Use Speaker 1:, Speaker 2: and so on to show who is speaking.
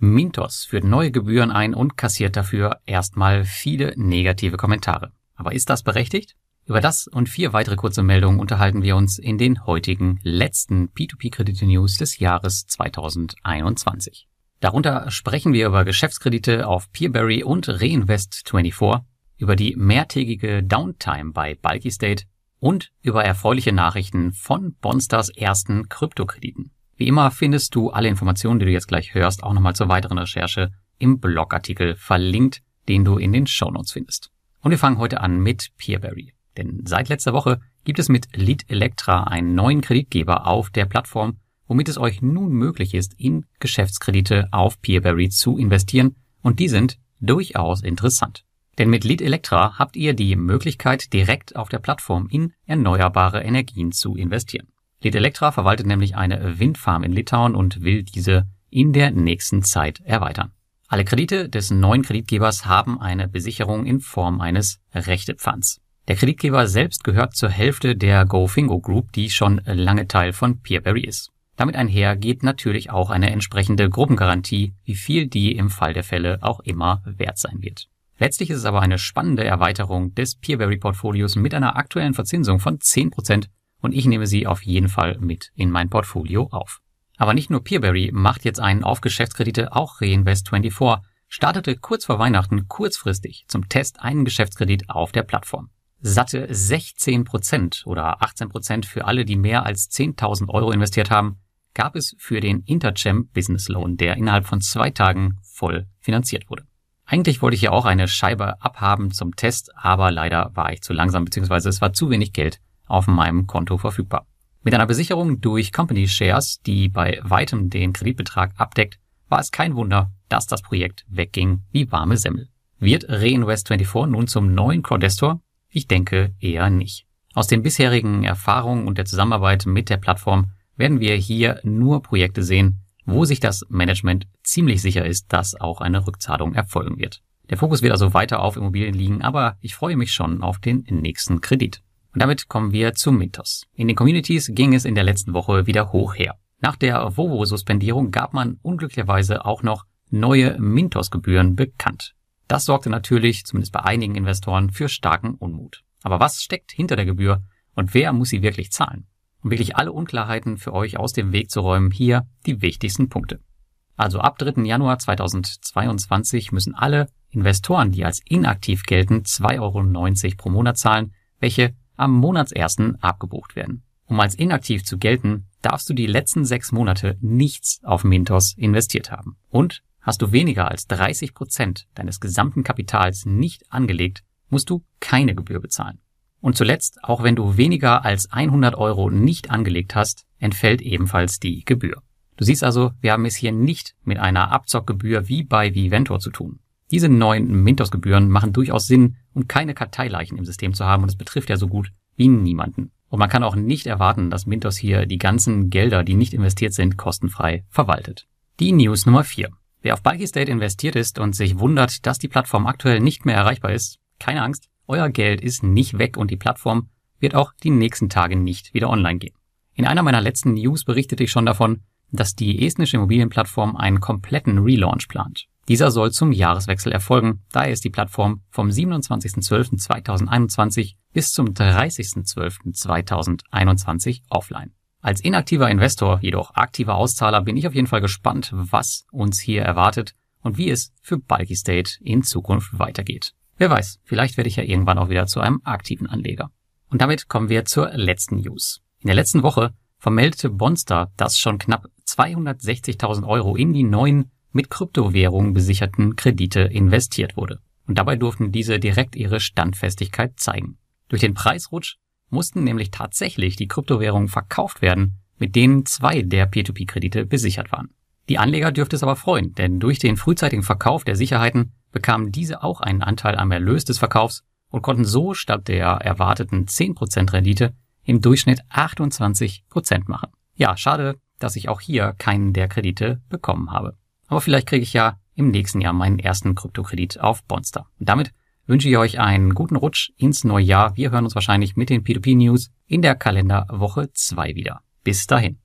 Speaker 1: Mintos führt neue Gebühren ein und kassiert dafür erstmal viele negative Kommentare. Aber ist das berechtigt? Über das und vier weitere kurze Meldungen unterhalten wir uns in den heutigen letzten P2P-Kredite-News des Jahres 2021. Darunter sprechen wir über Geschäftskredite auf Peerberry und Reinvest24, über die mehrtägige Downtime bei Bulky State und über erfreuliche Nachrichten von Bonstars ersten Kryptokrediten. Wie immer findest du alle Informationen, die du jetzt gleich hörst, auch nochmal zur weiteren Recherche im Blogartikel verlinkt, den du in den Shownotes findest. Und wir fangen heute an mit Peerberry. Denn seit letzter Woche gibt es mit Lead Electra einen neuen Kreditgeber auf der Plattform, womit es euch nun möglich ist, in Geschäftskredite auf Peerberry zu investieren und die sind durchaus interessant. Denn mit Lead Electra habt ihr die Möglichkeit, direkt auf der Plattform in erneuerbare Energien zu investieren. Lead Electra verwaltet nämlich eine Windfarm in Litauen und will diese in der nächsten Zeit erweitern. Alle Kredite des neuen Kreditgebers haben eine Besicherung in Form eines Rechtepfands. Der Kreditgeber selbst gehört zur Hälfte der GoFingo Group, die schon lange Teil von Peerberry ist. Damit einher geht natürlich auch eine entsprechende Gruppengarantie, wie viel die im Fall der Fälle auch immer wert sein wird. Letztlich ist es aber eine spannende Erweiterung des Peerberry-Portfolios mit einer aktuellen Verzinsung von 10% und ich nehme sie auf jeden Fall mit in mein Portfolio auf. Aber nicht nur Peerberry macht jetzt einen auf Geschäftskredite, auch Reinvest24 startete kurz vor Weihnachten kurzfristig zum Test einen Geschäftskredit auf der Plattform. Satte 16% oder 18% für alle, die mehr als 10.000 Euro investiert haben, gab es für den Interchamp Business Loan, der innerhalb von zwei Tagen voll finanziert wurde. Eigentlich wollte ich ja auch eine Scheibe abhaben zum Test, aber leider war ich zu langsam bzw. es war zu wenig Geld, auf meinem Konto verfügbar. Mit einer Besicherung durch Company Shares, die bei weitem den Kreditbetrag abdeckt, war es kein Wunder, dass das Projekt wegging wie warme Semmel. Wird Reinvest24 nun zum neuen Crowdestor? Ich denke eher nicht. Aus den bisherigen Erfahrungen und der Zusammenarbeit mit der Plattform werden wir hier nur Projekte sehen, wo sich das Management ziemlich sicher ist, dass auch eine Rückzahlung erfolgen wird. Der Fokus wird also weiter auf Immobilien liegen, aber ich freue mich schon auf den nächsten Kredit. Und damit kommen wir zu Mintos. In den Communities ging es in der letzten Woche wieder hoch her. Nach der Vovo-Suspendierung gab man unglücklicherweise auch noch neue Mintos-Gebühren bekannt. Das sorgte natürlich, zumindest bei einigen Investoren, für starken Unmut. Aber was steckt hinter der Gebühr und wer muss sie wirklich zahlen? Um wirklich alle Unklarheiten für euch aus dem Weg zu räumen, hier die wichtigsten Punkte. Also ab 3. Januar 2022 müssen alle Investoren, die als inaktiv gelten, 2,90 Euro pro Monat zahlen, welche am Monatsersten abgebucht werden. Um als inaktiv zu gelten, darfst du die letzten sechs Monate nichts auf Mintos investiert haben. Und hast du weniger als 30 Prozent deines gesamten Kapitals nicht angelegt, musst du keine Gebühr bezahlen. Und zuletzt, auch wenn du weniger als 100 Euro nicht angelegt hast, entfällt ebenfalls die Gebühr. Du siehst also, wir haben es hier nicht mit einer Abzockgebühr wie bei Viventor zu tun. Diese neuen Mintos-Gebühren machen durchaus Sinn, um keine Karteileichen im System zu haben und es betrifft ja so gut wie niemanden. Und man kann auch nicht erwarten, dass Mintos hier die ganzen Gelder, die nicht investiert sind, kostenfrei verwaltet. Die News Nummer 4. Wer auf Bikey State investiert ist und sich wundert, dass die Plattform aktuell nicht mehr erreichbar ist, keine Angst, euer Geld ist nicht weg und die Plattform wird auch die nächsten Tage nicht wieder online gehen. In einer meiner letzten News berichtete ich schon davon, dass die estnische Immobilienplattform einen kompletten Relaunch plant. Dieser soll zum Jahreswechsel erfolgen, daher ist die Plattform vom 27.12.2021 bis zum 30.12.2021 offline. Als inaktiver Investor, jedoch aktiver Auszahler, bin ich auf jeden Fall gespannt, was uns hier erwartet und wie es für Bulky State in Zukunft weitergeht. Wer weiß, vielleicht werde ich ja irgendwann auch wieder zu einem aktiven Anleger. Und damit kommen wir zur letzten News. In der letzten Woche vermeldete Bonstar, dass schon knapp 260.000 Euro in die neuen mit Kryptowährungen besicherten Kredite investiert wurde. Und dabei durften diese direkt ihre Standfestigkeit zeigen. Durch den Preisrutsch mussten nämlich tatsächlich die Kryptowährungen verkauft werden, mit denen zwei der P2P-Kredite besichert waren. Die Anleger dürfte es aber freuen, denn durch den frühzeitigen Verkauf der Sicherheiten bekamen diese auch einen Anteil am Erlös des Verkaufs und konnten so statt der erwarteten 10% Rendite im Durchschnitt 28% machen. Ja, schade, dass ich auch hier keinen der Kredite bekommen habe. Aber vielleicht kriege ich ja im nächsten Jahr meinen ersten Kryptokredit auf Bonster. Und damit wünsche ich euch einen guten Rutsch ins neue Jahr. Wir hören uns wahrscheinlich mit den P2P News in der Kalenderwoche 2 wieder. Bis dahin.